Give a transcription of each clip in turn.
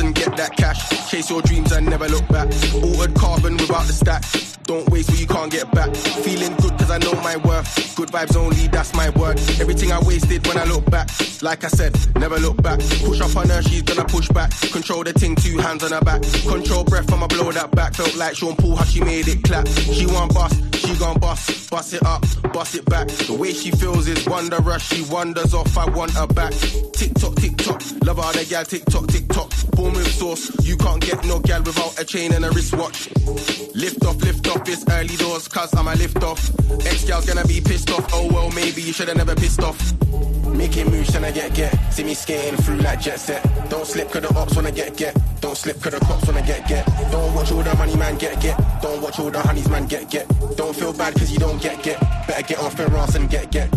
and get that cash. Chase your dreams and never look back. Altered carbon without the stack. Don't waste what you can't get back. Feeling good cause I know my worth. Good vibes only, that's my word. Everything I wasted when I look back. Like I said, never look back. Push up on her, she's gonna push back. Control the thing, two hands on her back. Control breath, I'ma blow that back. Felt like Sean Paul, how she made it clap. She want bust, she gon' bust. Bust it up, bust it back. The way she feels is wondrous. She wanders off, I want her back. Tick tock, tick tock. Love how the gal tick tock, tick tock. With sauce. You can't get no gal without a chain and a wristwatch. Lift off, lift off, it's early doors, cause I'm a lift off. Ex gal's gonna be pissed off. Oh well, maybe you should've never pissed off. Making moves tryna get get. See me skating through like jet set. Don't slip cause the ops wanna get get. Don't slip cause the cops wanna get get. Don't watch all the money man get get. Don't watch all the honeys man get get. Don't feel bad cause you don't get get. Better get off your ass and get get.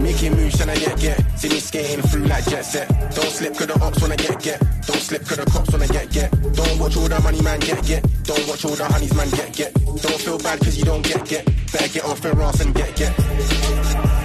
Making moves tryna get get. See me skating through like jet set. Don't slip cause the ops wanna get get. Don't slip cause the cops wanna get get. Don't watch all the money man get get. Don't watch all the honeys man get get. Don't feel bad cause you don't get get. Better get off your ass and get get.